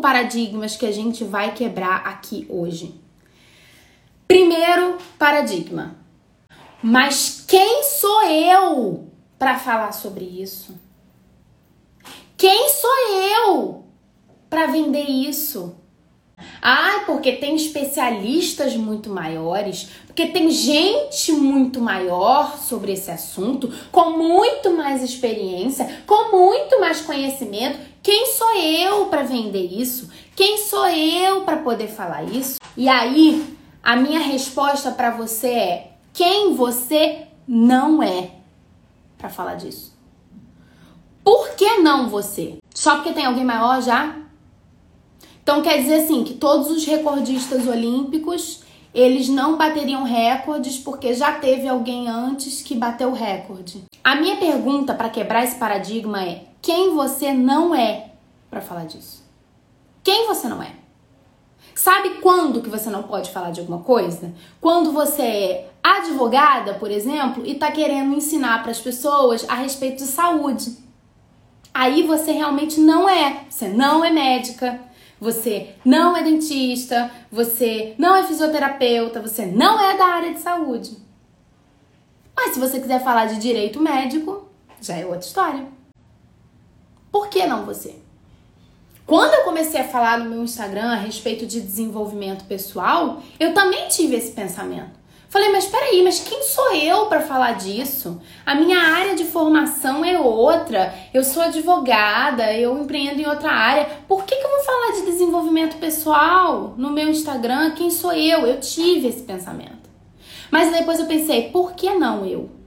paradigmas que a gente vai quebrar aqui hoje. Primeiro paradigma. Mas quem sou eu para falar sobre isso? Quem sou eu para vender isso? Ah, porque tem especialistas muito maiores, porque tem gente muito maior sobre esse assunto, com muito mais experiência, com muito mais conhecimento. Quem sou eu para vender isso? Quem sou eu para poder falar isso? E aí, a minha resposta para você é: quem você não é para falar disso? Por que não você? Só porque tem alguém maior já? Então quer dizer assim que todos os recordistas olímpicos eles não bateriam recordes porque já teve alguém antes que bateu o recorde. A minha pergunta para quebrar esse paradigma é: quem você não é para falar disso? Quem você não é? Sabe quando que você não pode falar de alguma coisa? Quando você é advogada, por exemplo, e está querendo ensinar para as pessoas a respeito de saúde. Aí você realmente não é. Você não é médica, você não é dentista, você não é fisioterapeuta, você não é da área de saúde. Mas se você quiser falar de direito médico, já é outra história. Por que não você? Quando eu comecei a falar no meu Instagram a respeito de desenvolvimento pessoal, eu também tive esse pensamento. Falei, mas peraí, mas quem sou eu para falar disso? A minha área de formação é outra. Eu sou advogada, eu empreendo em outra área. Por que, que eu vou falar de desenvolvimento pessoal no meu Instagram? Quem sou eu? Eu tive esse pensamento. Mas depois eu pensei, por que não eu?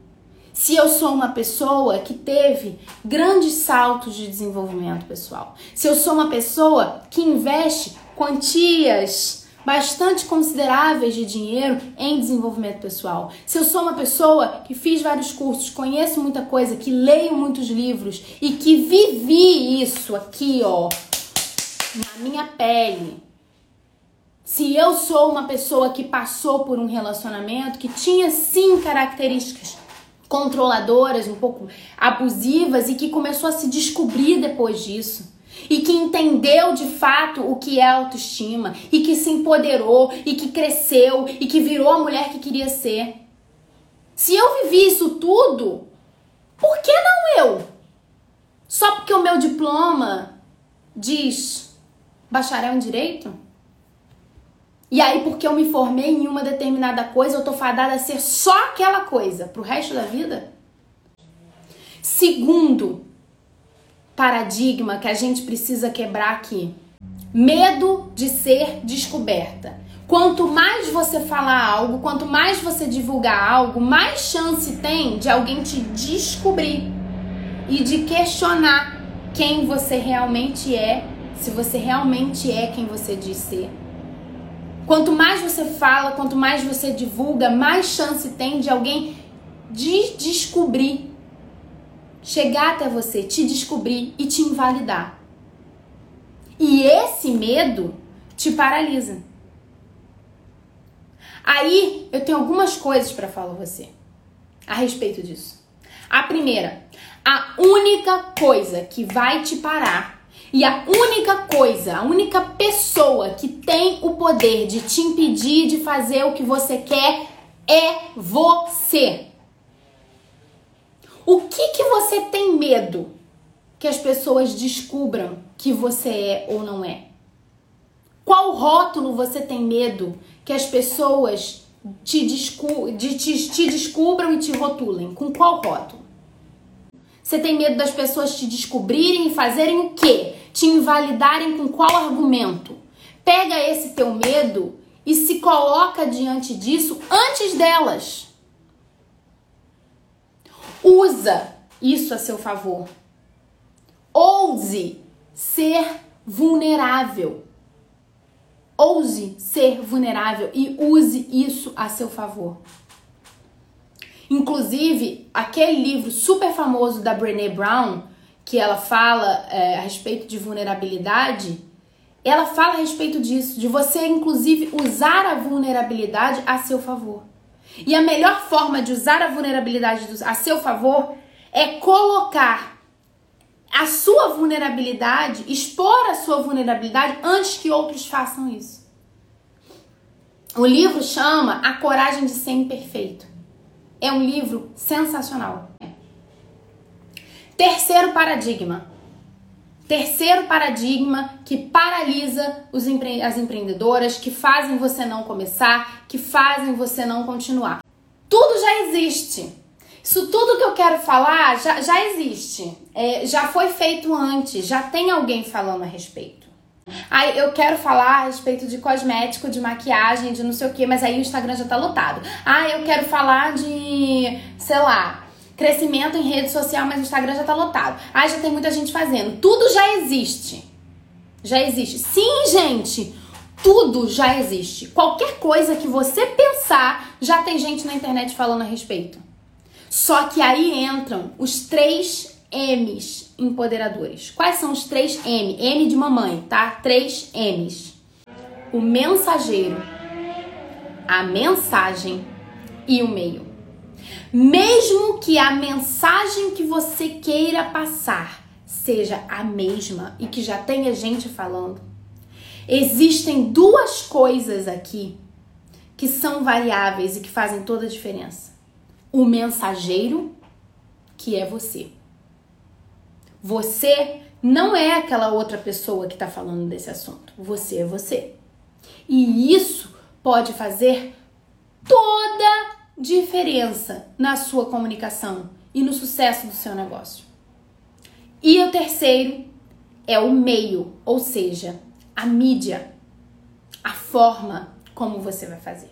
Se eu sou uma pessoa que teve grandes saltos de desenvolvimento pessoal, se eu sou uma pessoa que investe quantias bastante consideráveis de dinheiro em desenvolvimento pessoal. Se eu sou uma pessoa que fiz vários cursos, conheço muita coisa, que leio muitos livros e que vivi isso aqui, ó, na minha pele. Se eu sou uma pessoa que passou por um relacionamento que tinha sim características controladoras, um pouco abusivas e que começou a se descobrir depois disso e que entendeu de fato o que é autoestima e que se empoderou e que cresceu e que virou a mulher que queria ser. Se eu vivi isso tudo, por que não eu? Só porque o meu diploma diz bacharel em direito? E aí, porque eu me formei em uma determinada coisa, eu tô fadada a ser só aquela coisa pro resto da vida? Segundo, paradigma que a gente precisa quebrar aqui. Medo de ser descoberta. Quanto mais você falar algo, quanto mais você divulgar algo, mais chance tem de alguém te descobrir e de questionar quem você realmente é, se você realmente é quem você diz ser. Quanto mais você fala, quanto mais você divulga, mais chance tem de alguém de descobrir chegar até você, te descobrir e te invalidar. E esse medo te paralisa. Aí eu tenho algumas coisas para falar a você a respeito disso. A primeira, a única coisa que vai te parar e a única coisa, a única pessoa que tem o poder de te impedir de fazer o que você quer é você. O que que você tem medo que as pessoas descubram que você é ou não é? Qual rótulo você tem medo que as pessoas te, descu de, te, te descubram e te rotulem? Com qual rótulo? Você tem medo das pessoas te descobrirem e fazerem o quê? Te invalidarem com qual argumento? Pega esse teu medo e se coloca diante disso antes delas. Usa isso a seu favor. Ouse ser vulnerável. Ouse ser vulnerável e use isso a seu favor. Inclusive, aquele livro super famoso da Brené Brown, que ela fala é, a respeito de vulnerabilidade, ela fala a respeito disso, de você, inclusive, usar a vulnerabilidade a seu favor. E a melhor forma de usar a vulnerabilidade a seu favor é colocar a sua vulnerabilidade, expor a sua sua vulnerabilidade antes que outros façam isso. O livro chama A Coragem de Ser Imperfeito. É um livro sensacional. Terceiro paradigma. Terceiro paradigma que paralisa empre as empreendedoras, que fazem você não começar, que fazem você não continuar. Tudo já existe. Isso tudo que eu quero falar já, já existe. É, já foi feito antes, já tem alguém falando a respeito. Aí eu quero falar a respeito de cosmético, de maquiagem, de não sei o que, mas aí o Instagram já tá lotado. Ah, eu quero falar de, sei lá, crescimento em rede social, mas o Instagram já tá lotado. Ah, já tem muita gente fazendo. Tudo já existe. Já existe. Sim, gente, tudo já existe. Qualquer coisa que você pensar, já tem gente na internet falando a respeito. Só que aí entram os três M's empoderadores. Quais são os três M? M de mamãe, tá? Três M's. O mensageiro, a mensagem e o meio. Mesmo que a mensagem que você queira passar seja a mesma e que já tenha gente falando, existem duas coisas aqui que são variáveis e que fazem toda a diferença o mensageiro, que é você. Você não é aquela outra pessoa que está falando desse assunto. Você é você. E isso pode fazer toda diferença na sua comunicação e no sucesso do seu negócio. E o terceiro é o meio, ou seja, a mídia, a forma como você vai fazer.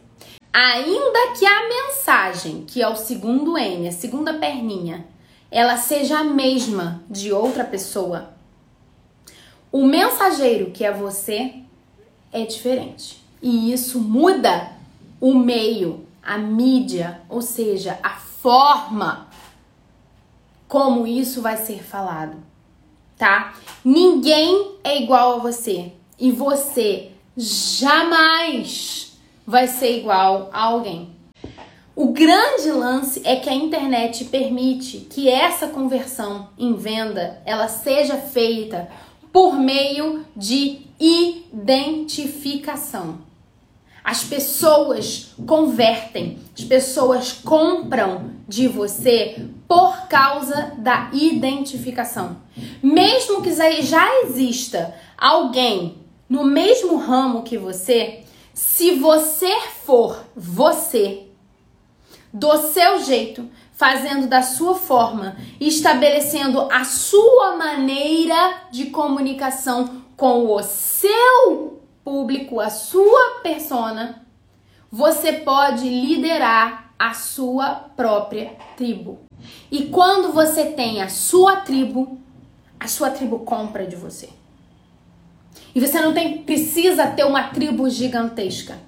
Ainda que a mensagem, que é o segundo N, a segunda perninha, ela seja a mesma de outra pessoa, o mensageiro, que é você, é diferente. E isso muda o meio, a mídia, ou seja, a forma como isso vai ser falado, tá? Ninguém é igual a você e você jamais vai ser igual a alguém. O grande lance é que a internet permite que essa conversão em venda ela seja feita por meio de identificação. As pessoas convertem, as pessoas compram de você por causa da identificação. Mesmo que já exista alguém no mesmo ramo que você, se você for você, do seu jeito, fazendo da sua forma, estabelecendo a sua maneira de comunicação com o seu público, a sua persona, você pode liderar a sua própria tribo. E quando você tem a sua tribo, a sua tribo compra de você. E você não tem precisa ter uma tribo gigantesca.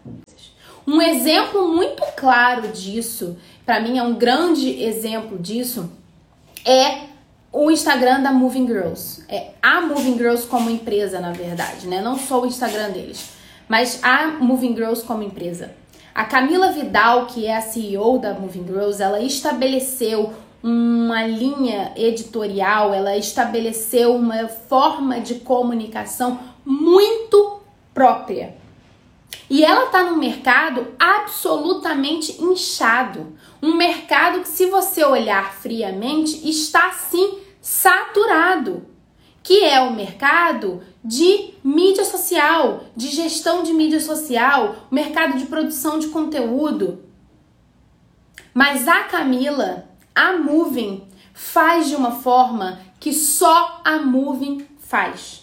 Um exemplo muito claro disso, para mim é um grande exemplo disso, é o Instagram da Moving Girls. É a Moving Girls como empresa, na verdade, né? Não só o Instagram deles, mas a Moving Girls como empresa. A Camila Vidal, que é a CEO da Moving Girls, ela estabeleceu uma linha editorial, ela estabeleceu uma forma de comunicação muito própria. E ela está num mercado absolutamente inchado. Um mercado que, se você olhar friamente, está sim saturado. Que é o mercado de mídia social, de gestão de mídia social, mercado de produção de conteúdo. Mas a Camila, a Moving, faz de uma forma que só a Moving faz.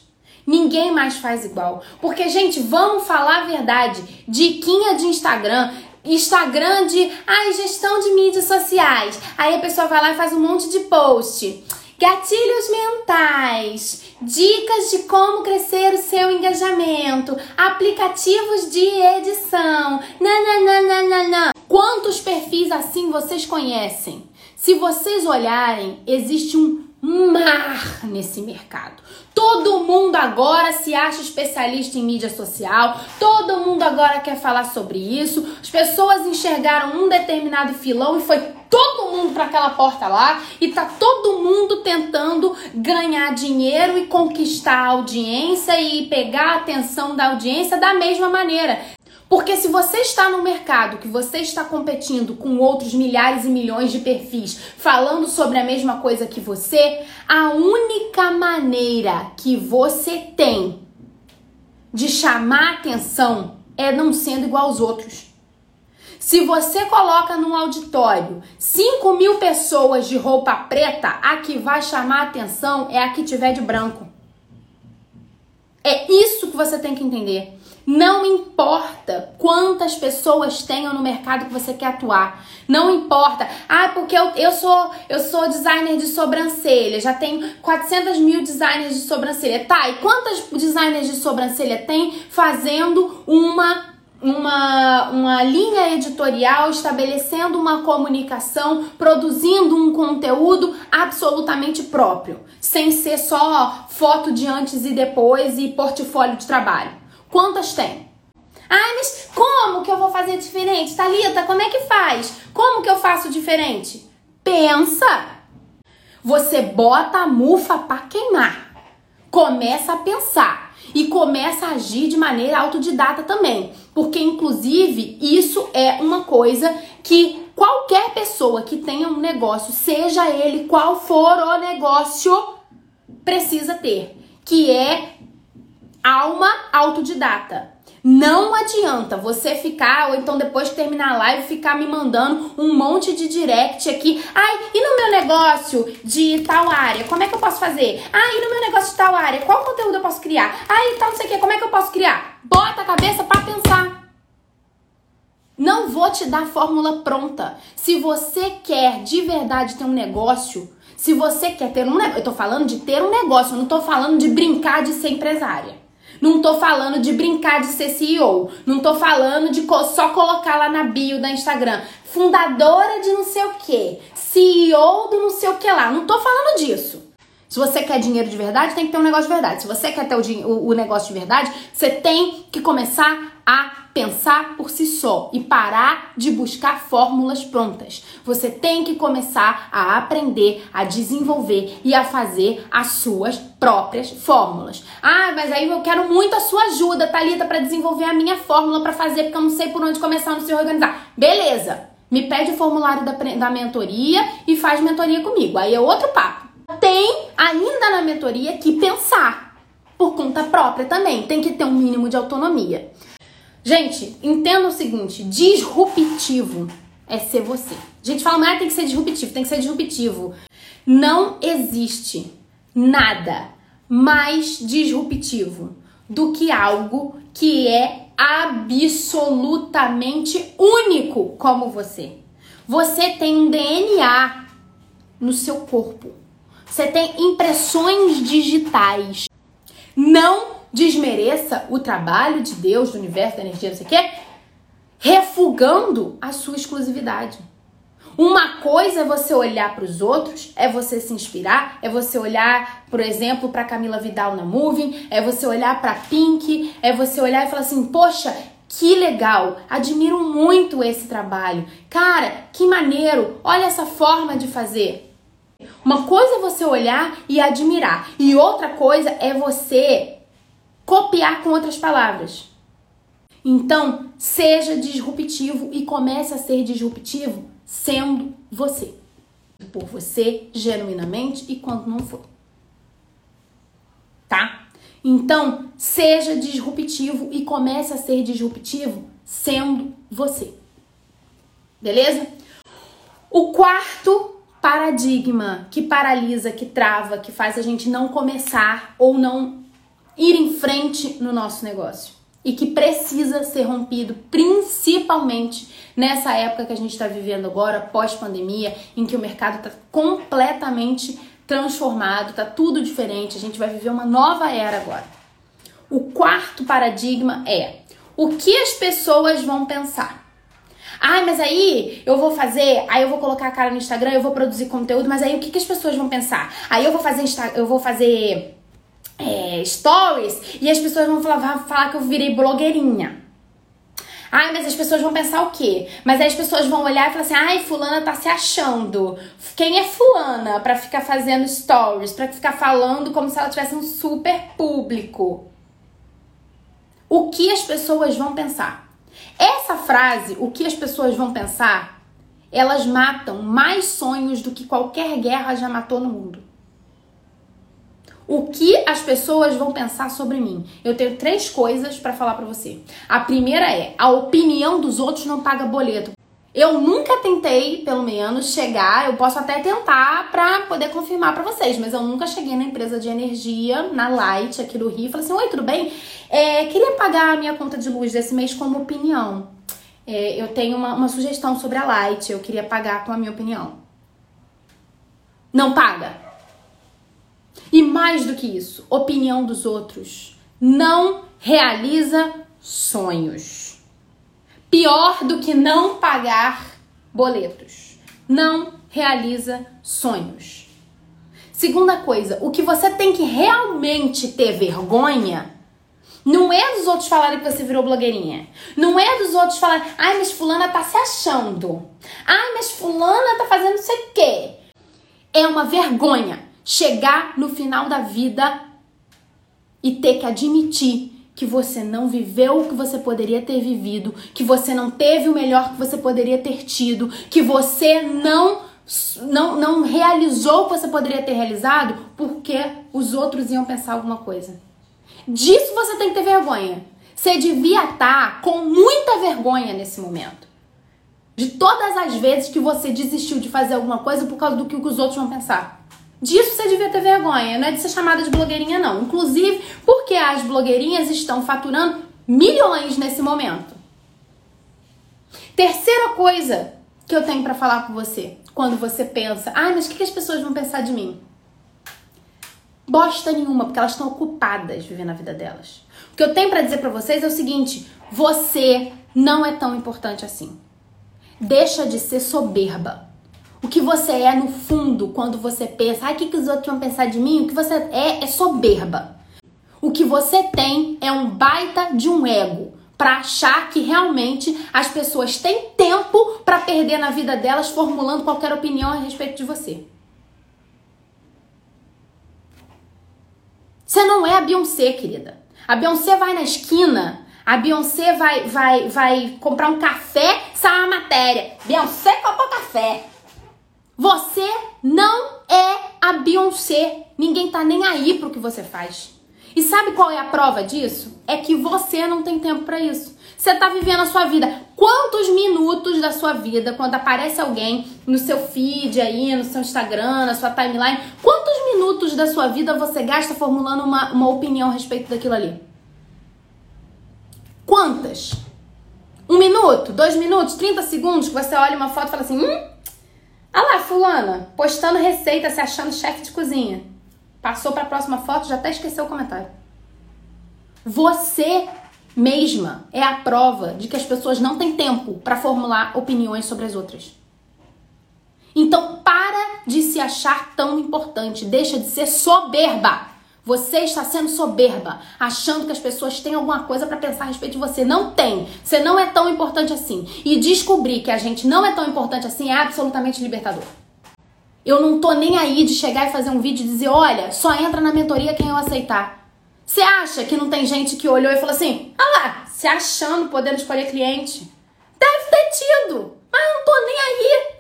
Ninguém mais faz igual. Porque, gente, vamos falar a verdade. Diquinha de Instagram. Instagram de ai, gestão de mídias sociais. Aí a pessoa vai lá e faz um monte de post. Gatilhos mentais, dicas de como crescer o seu engajamento, aplicativos de edição. Nananana. Quantos perfis assim vocês conhecem? Se vocês olharem, existe um mar nesse mercado. Todo mundo agora se acha especialista em mídia social, todo mundo agora quer falar sobre isso. As pessoas enxergaram um determinado filão e foi todo mundo para aquela porta lá e tá todo mundo tentando ganhar dinheiro e conquistar a audiência e pegar a atenção da audiência da mesma maneira. Porque se você está no mercado, que você está competindo com outros milhares e milhões de perfis falando sobre a mesma coisa que você, a única maneira que você tem de chamar atenção é não sendo igual aos outros. Se você coloca num auditório 5 mil pessoas de roupa preta, a que vai chamar atenção é a que tiver de branco. É isso que você tem que entender. Não importa quantas pessoas tenham no mercado que você quer atuar. Não importa. Ah, porque eu, eu, sou, eu sou designer de sobrancelha. Já tenho 400 mil designers de sobrancelha. Tá, e quantas designers de sobrancelha tem fazendo uma uma, uma linha editorial, estabelecendo uma comunicação, produzindo um conteúdo absolutamente próprio, sem ser só foto de antes e depois e portfólio de trabalho. Quantas tem? Ai, mas como que eu vou fazer diferente? Thalita, como é que faz? Como que eu faço diferente? Pensa! Você bota a mufa para queimar. Começa a pensar e começa a agir de maneira autodidata também, porque inclusive isso é uma coisa que qualquer pessoa que tenha um negócio, seja ele qual for o negócio, precisa ter, que é alma autodidata. Não adianta você ficar, ou então depois de terminar a live, ficar me mandando um monte de direct aqui. Ai, e no meu negócio de tal área, como é que eu posso fazer? Ai, e no meu negócio de tal área, qual conteúdo eu posso criar? Ai, tal, não sei o que, como é que eu posso criar? Bota a cabeça para pensar. Não vou te dar fórmula pronta. Se você quer de verdade ter um negócio, se você quer ter um negócio, eu tô falando de ter um negócio, eu não tô falando de brincar de ser empresária. Não tô falando de brincar de ser CEO. Não tô falando de só colocar lá na bio da Instagram. Fundadora de não sei o que. CEO do não sei o que lá. Não tô falando disso. Se você quer dinheiro de verdade, tem que ter um negócio de verdade. Se você quer ter o, o, o negócio de verdade, você tem que começar a pensar por si só e parar de buscar fórmulas prontas. Você tem que começar a aprender, a desenvolver e a fazer as suas próprias fórmulas. Ah, mas aí eu quero muito a sua ajuda, Talita, para desenvolver a minha fórmula para fazer, porque eu não sei por onde começar, não sei organizar. Beleza. Me pede o formulário da, da mentoria e faz mentoria comigo. Aí é outro papo. Tem ainda na mentoria que pensar por conta própria também. Tem que ter um mínimo de autonomia. Gente, entenda o seguinte: disruptivo é ser você. A gente fala, mas tem que ser disruptivo, tem que ser disruptivo. Não existe nada mais disruptivo do que algo que é absolutamente único como você. Você tem um DNA no seu corpo. Você tem impressões digitais. Não desmereça o trabalho de Deus, do universo, da energia, não sei o quê, refugando a sua exclusividade. Uma coisa é você olhar para os outros, é você se inspirar, é você olhar, por exemplo, para Camila Vidal na Moving, é você olhar para Pink, é você olhar e falar assim: "Poxa, que legal! Admiro muito esse trabalho. Cara, que maneiro! Olha essa forma de fazer." Uma coisa é você olhar e admirar, e outra coisa é você copiar com outras palavras. Então, seja disruptivo e comece a ser disruptivo sendo você. Por você, genuinamente e quando não for. Tá? Então, seja disruptivo e comece a ser disruptivo sendo você. Beleza? O quarto paradigma que paralisa, que trava, que faz a gente não começar ou não ir em frente no nosso negócio e que precisa ser rompido, principalmente nessa época que a gente está vivendo agora, pós-pandemia, em que o mercado está completamente transformado, está tudo diferente, a gente vai viver uma nova era agora. O quarto paradigma é o que as pessoas vão pensar. Ai, mas aí eu vou fazer, aí eu vou colocar a cara no Instagram, eu vou produzir conteúdo, mas aí o que, que as pessoas vão pensar? Aí eu vou fazer, eu vou fazer é, stories e as pessoas vão falar, vão falar que eu virei blogueirinha. Ai, mas as pessoas vão pensar o quê? Mas aí as pessoas vão olhar e falar assim: ai, fulana tá se achando. Quem é fulana para ficar fazendo stories, para ficar falando como se ela tivesse um super público? O que as pessoas vão pensar? Essa frase, o que as pessoas vão pensar, elas matam mais sonhos do que qualquer guerra já matou no mundo. O que as pessoas vão pensar sobre mim? Eu tenho três coisas para falar para você. A primeira é: a opinião dos outros não paga boleto. Eu nunca tentei, pelo menos, chegar. Eu posso até tentar para poder confirmar para vocês, mas eu nunca cheguei na empresa de energia, na Light, aqui do Rio, e falei assim: Oi, tudo bem? É, queria pagar a minha conta de luz desse mês como opinião. É, eu tenho uma, uma sugestão sobre a Light, eu queria pagar com a minha opinião. Não paga. E mais do que isso, opinião dos outros não realiza sonhos. Pior do que não pagar boletos. Não realiza sonhos. Segunda coisa, o que você tem que realmente ter vergonha não é dos outros falarem que você virou blogueirinha. Não é dos outros falarem, ai, mas fulana tá se achando. Ai, mas fulana tá fazendo não sei o quê. É uma vergonha chegar no final da vida e ter que admitir que você não viveu o que você poderia ter vivido, que você não teve o melhor que você poderia ter tido, que você não não, não realizou o que você poderia ter realizado porque os outros iam pensar alguma coisa. Disso você tem que ter vergonha. Você devia estar com muita vergonha nesse momento. De todas as vezes que você desistiu de fazer alguma coisa por causa do que os outros vão pensar. Disso você devia ter vergonha, não é de ser chamada de blogueirinha, não. Inclusive, porque as blogueirinhas estão faturando milhões nesse momento. Terceira coisa que eu tenho para falar com você, quando você pensa, ai, ah, mas o que as pessoas vão pensar de mim? Bosta nenhuma, porque elas estão ocupadas vivendo a vida delas. O que eu tenho para dizer para vocês é o seguinte: você não é tão importante assim. Deixa de ser soberba. O que você é no fundo quando você pensa, ai, o que, que os outros vão pensar de mim? O que você é é soberba. O que você tem é um baita de um ego para achar que realmente as pessoas têm tempo para perder na vida delas formulando qualquer opinião a respeito de você. Você não é a Beyoncé, querida. A Beyoncé vai na esquina, a Beyoncé vai vai vai comprar um café, sai uma matéria. Beyoncé comprou café. Você não é a Beyoncé. Ninguém tá nem aí pro que você faz. E sabe qual é a prova disso? É que você não tem tempo para isso. Você tá vivendo a sua vida. Quantos minutos da sua vida, quando aparece alguém no seu feed aí, no seu Instagram, na sua timeline, quantos minutos da sua vida você gasta formulando uma, uma opinião a respeito daquilo ali? Quantas? Um minuto? Dois minutos? 30 segundos que você olha uma foto e fala assim: hum, ah lá, fulana, postando receita, se achando chefe de cozinha. Passou para a próxima foto, já até esqueceu o comentário. Você mesma é a prova de que as pessoas não têm tempo para formular opiniões sobre as outras. Então para de se achar tão importante, deixa de ser soberba. Você está sendo soberba, achando que as pessoas têm alguma coisa para pensar a respeito de você. Não tem. Você não é tão importante assim. E descobrir que a gente não é tão importante assim é absolutamente libertador. Eu não tô nem aí de chegar e fazer um vídeo e dizer: olha, só entra na mentoria quem eu aceitar. Você acha que não tem gente que olhou e falou assim: ah lá, se achando podendo escolher cliente? Deve ter tido, mas não tô nem aí.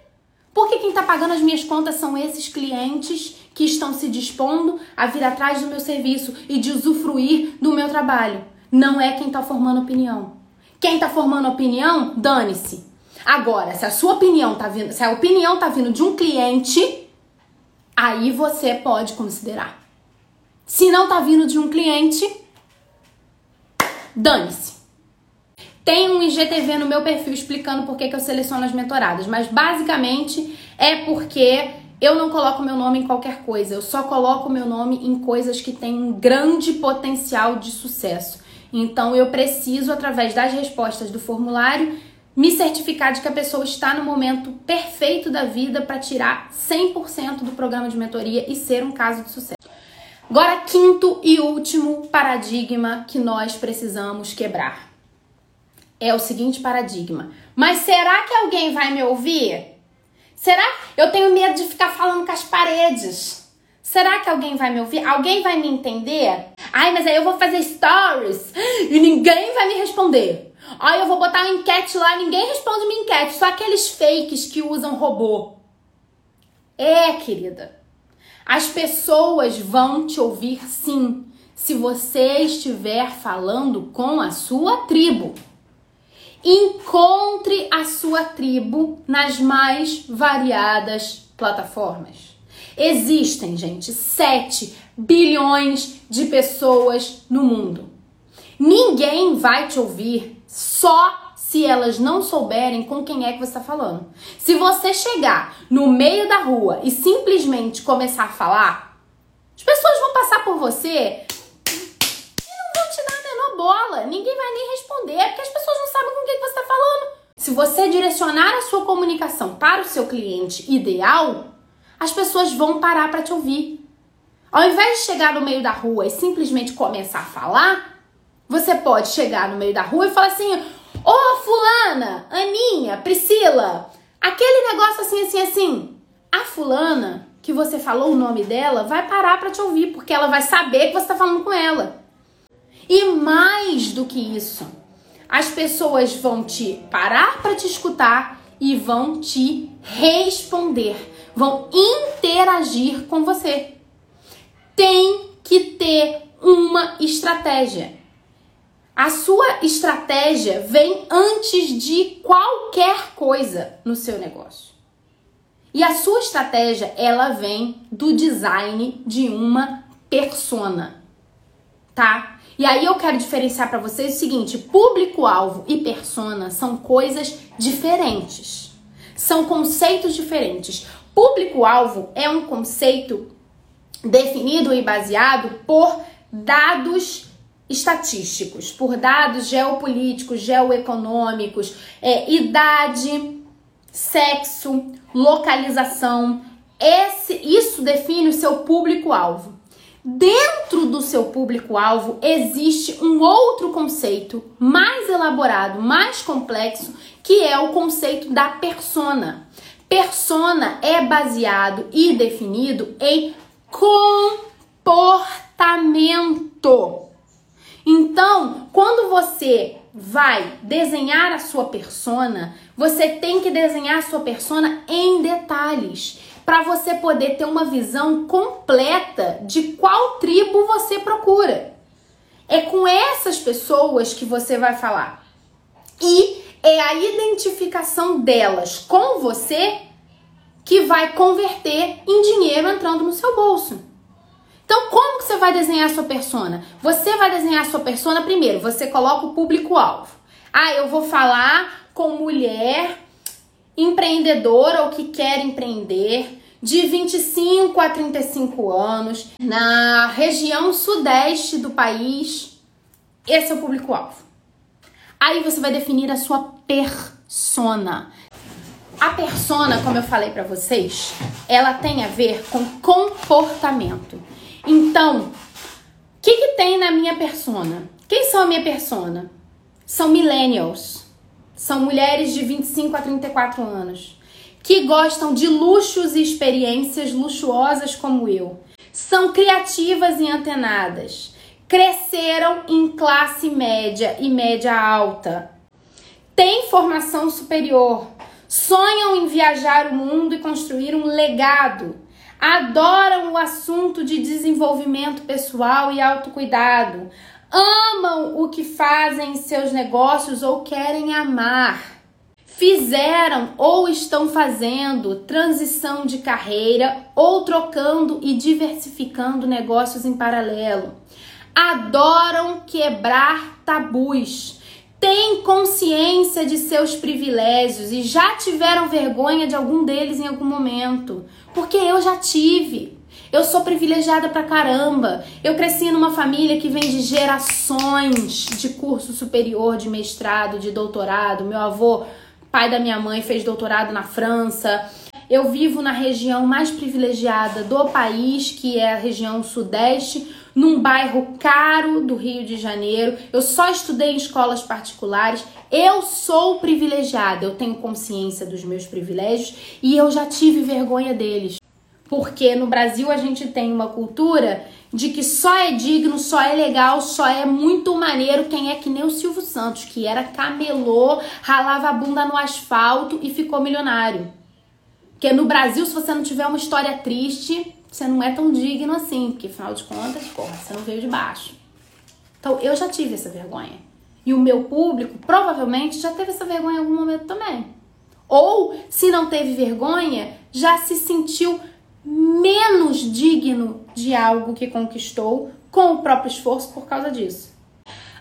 Porque quem tá pagando as minhas contas são esses clientes que estão se dispondo a vir atrás do meu serviço e de usufruir do meu trabalho. Não é quem está formando opinião. Quem está formando opinião, dane-se. Agora, se a sua opinião tá vindo, se a opinião tá vindo de um cliente, aí você pode considerar. Se não tá vindo de um cliente, dane-se. Tem um IGTV no meu perfil explicando por que, que eu seleciono as mentoradas, mas basicamente é porque eu não coloco meu nome em qualquer coisa, eu só coloco meu nome em coisas que têm um grande potencial de sucesso. Então eu preciso, através das respostas do formulário, me certificar de que a pessoa está no momento perfeito da vida para tirar 100% do programa de mentoria e ser um caso de sucesso. Agora, quinto e último paradigma que nós precisamos quebrar. É o seguinte paradigma. Mas será que alguém vai me ouvir? Será? Eu tenho medo de ficar falando com as paredes. Será que alguém vai me ouvir? Alguém vai me entender? Ai, mas aí eu vou fazer stories e ninguém vai me responder. Aí eu vou botar uma enquete lá, ninguém responde minha enquete, só aqueles fakes que usam robô. É, querida. As pessoas vão te ouvir sim, se você estiver falando com a sua tribo. Encontre a sua tribo nas mais variadas plataformas. Existem, gente, 7 bilhões de pessoas no mundo. Ninguém vai te ouvir só se elas não souberem com quem é que você está falando. Se você chegar no meio da rua e simplesmente começar a falar, as pessoas vão passar por você e não vão te dar a menor bola. Ninguém vai nem responder, porque as pessoas não sabem com quem você está falando. Se você direcionar a sua comunicação para o seu cliente ideal, as pessoas vão parar para te ouvir. Ao invés de chegar no meio da rua e simplesmente começar a falar, você pode chegar no meio da rua e falar assim: Ô oh, Fulana, Aninha, Priscila, aquele negócio assim, assim, assim. A Fulana, que você falou o nome dela, vai parar para te ouvir, porque ela vai saber que você está falando com ela. E mais do que isso, as pessoas vão te parar para te escutar e vão te responder, vão interagir com você. Tem que ter uma estratégia. A sua estratégia vem antes de qualquer coisa no seu negócio. E a sua estratégia, ela vem do design de uma persona, tá? E aí eu quero diferenciar para vocês o seguinte: público-alvo e persona são coisas diferentes. São conceitos diferentes. Público-alvo é um conceito definido e baseado por dados estatísticos, por dados geopolíticos, geoeconômicos, é, idade, sexo, localização. Esse, isso define o seu público-alvo. Dentro do seu público-alvo existe um outro conceito mais elaborado, mais complexo, que é o conceito da persona. Persona é baseado e definido em comportamento. Então, quando você vai desenhar a sua persona, você tem que desenhar a sua persona em detalhes, para você poder ter uma visão completa de qual tribo você procura. É com essas pessoas que você vai falar. E é a identificação delas com você que vai converter em dinheiro entrando no seu bolso. Então, como que você vai desenhar a sua persona? Você vai desenhar a sua persona primeiro, você coloca o público-alvo. Ah, eu vou falar com mulher empreendedora ou que quer empreender de 25 a 35 anos na região sudeste do país. Esse é o público-alvo. Aí você vai definir a sua persona. A persona, como eu falei para vocês, ela tem a ver com comportamento. Então, o que, que tem na minha persona? Quem são a minha persona? São millennials. São mulheres de 25 a 34 anos que gostam de luxos e experiências luxuosas como eu. São criativas e antenadas. Cresceram em classe média e média alta. Têm formação superior. Sonham em viajar o mundo e construir um legado adoram o assunto de desenvolvimento pessoal e autocuidado, amam o que fazem em seus negócios ou querem amar. Fizeram ou estão fazendo transição de carreira ou trocando e diversificando negócios em paralelo. Adoram quebrar tabus têm consciência de seus privilégios e já tiveram vergonha de algum deles em algum momento. Porque eu já tive. Eu sou privilegiada pra caramba. Eu cresci numa família que vem de gerações de curso superior, de mestrado, de doutorado. Meu avô pai da minha mãe fez doutorado na França. Eu vivo na região mais privilegiada do país, que é a região sudeste, num bairro caro do Rio de Janeiro. Eu só estudei em escolas particulares. Eu sou privilegiada, eu tenho consciência dos meus privilégios e eu já tive vergonha deles. Porque no Brasil a gente tem uma cultura de que só é digno, só é legal, só é muito maneiro quem é que nem o Silvio Santos, que era camelô, ralava a bunda no asfalto e ficou milionário. Porque no Brasil, se você não tiver uma história triste, você não é tão digno assim, porque afinal de contas, porra, você não veio de baixo. Então eu já tive essa vergonha. E o meu público provavelmente já teve essa vergonha em algum momento também. Ou, se não teve vergonha, já se sentiu menos digno de algo que conquistou com o próprio esforço por causa disso.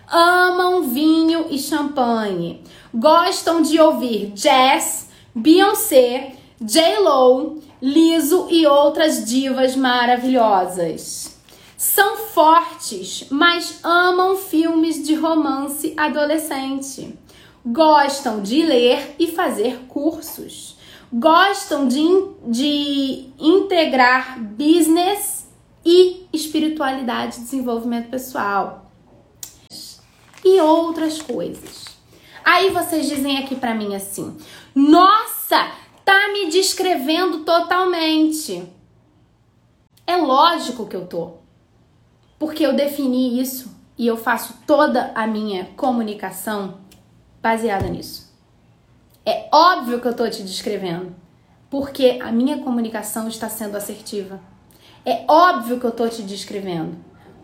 Amam vinho e champanhe. Gostam de ouvir jazz, Beyoncé, J-Lo, Liso e outras divas maravilhosas. São fortes, mas amam filmes de romance adolescente. Gostam de ler e fazer cursos. Gostam de, de integrar business e espiritualidade e desenvolvimento pessoal. E outras coisas. Aí vocês dizem aqui para mim assim: "Nossa, tá me descrevendo totalmente. É lógico que eu tô. Porque eu defini isso e eu faço toda a minha comunicação baseada nisso. É óbvio que eu tô te descrevendo, porque a minha comunicação está sendo assertiva. É óbvio que eu tô te descrevendo,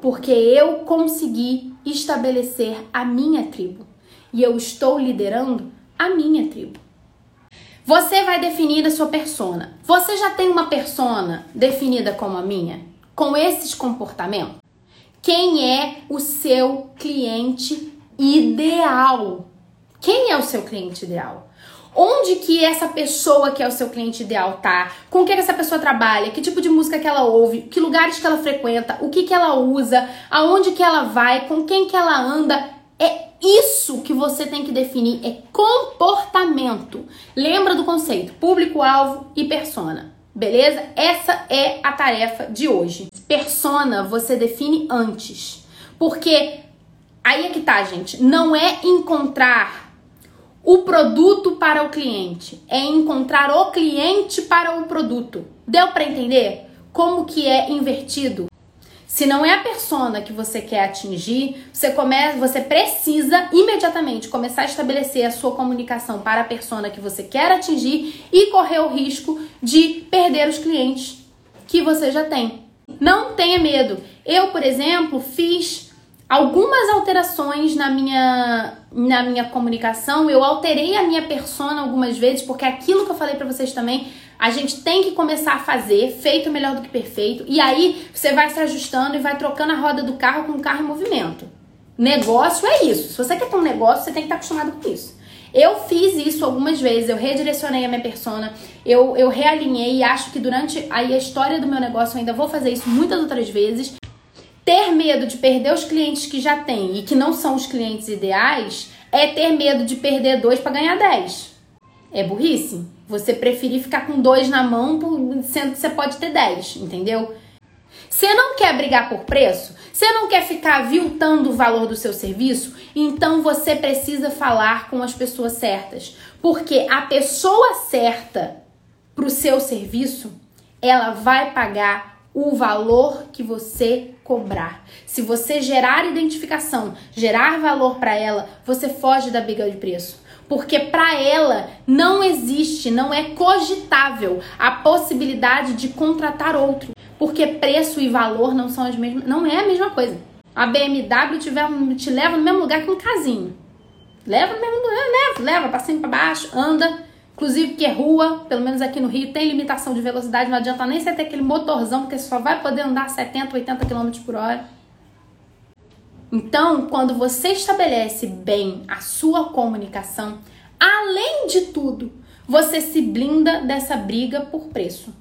porque eu consegui estabelecer a minha tribo e eu estou liderando a minha tribo. Você vai definir a sua persona. Você já tem uma persona definida como a minha? Com esses comportamentos? Quem é o seu cliente ideal? Quem é o seu cliente ideal? Onde que essa pessoa que é o seu cliente ideal tá? Com que, que essa pessoa trabalha? Que tipo de música que ela ouve? Que lugares que ela frequenta? O que que ela usa? Aonde que ela vai? Com quem que ela anda? É isso que você tem que definir, é comportamento. Lembra do conceito público-alvo e persona. Beleza? Essa é a tarefa de hoje. Persona você define antes. Porque aí é que tá, gente. Não é encontrar o produto para o cliente, é encontrar o cliente para o produto. Deu para entender como que é invertido? Se não é a persona que você quer atingir, você começa, você precisa imediatamente começar a estabelecer a sua comunicação para a persona que você quer atingir e correr o risco de perder os clientes que você já tem. Não tenha medo. Eu, por exemplo, fiz algumas alterações na minha na minha comunicação. Eu alterei a minha persona algumas vezes porque aquilo que eu falei para vocês também a gente tem que começar a fazer, feito melhor do que perfeito, e aí você vai se ajustando e vai trocando a roda do carro com o carro em movimento. Negócio é isso. Se você quer ter um negócio, você tem que estar acostumado com isso. Eu fiz isso algumas vezes, eu redirecionei a minha persona, eu, eu realinhei e acho que durante aí a história do meu negócio eu ainda vou fazer isso muitas outras vezes. Ter medo de perder os clientes que já tem e que não são os clientes ideais é ter medo de perder dois para ganhar dez. É burrice. Você preferir ficar com dois na mão, sendo que você pode ter dez, entendeu? Você não quer brigar por preço? Você não quer ficar aviltando o valor do seu serviço? Então você precisa falar com as pessoas certas. Porque a pessoa certa para o seu serviço, ela vai pagar o valor que você cobrar. Se você gerar identificação, gerar valor para ela, você foge da briga de preço porque para ela não existe, não é cogitável a possibilidade de contratar outro, porque preço e valor não são as mesmas, não é a mesma coisa. A BMW te te leva no mesmo lugar que um casinho. Leva no mesmo lugar, leva, leva para cima para baixo, anda. Inclusive que é rua, pelo menos aqui no Rio, tem limitação de velocidade, não adianta nem você ter aquele motorzão, porque você só vai poder andar 70, 80 km por hora. Então, quando você estabelece bem a sua comunicação, além de tudo, você se blinda dessa briga por preço.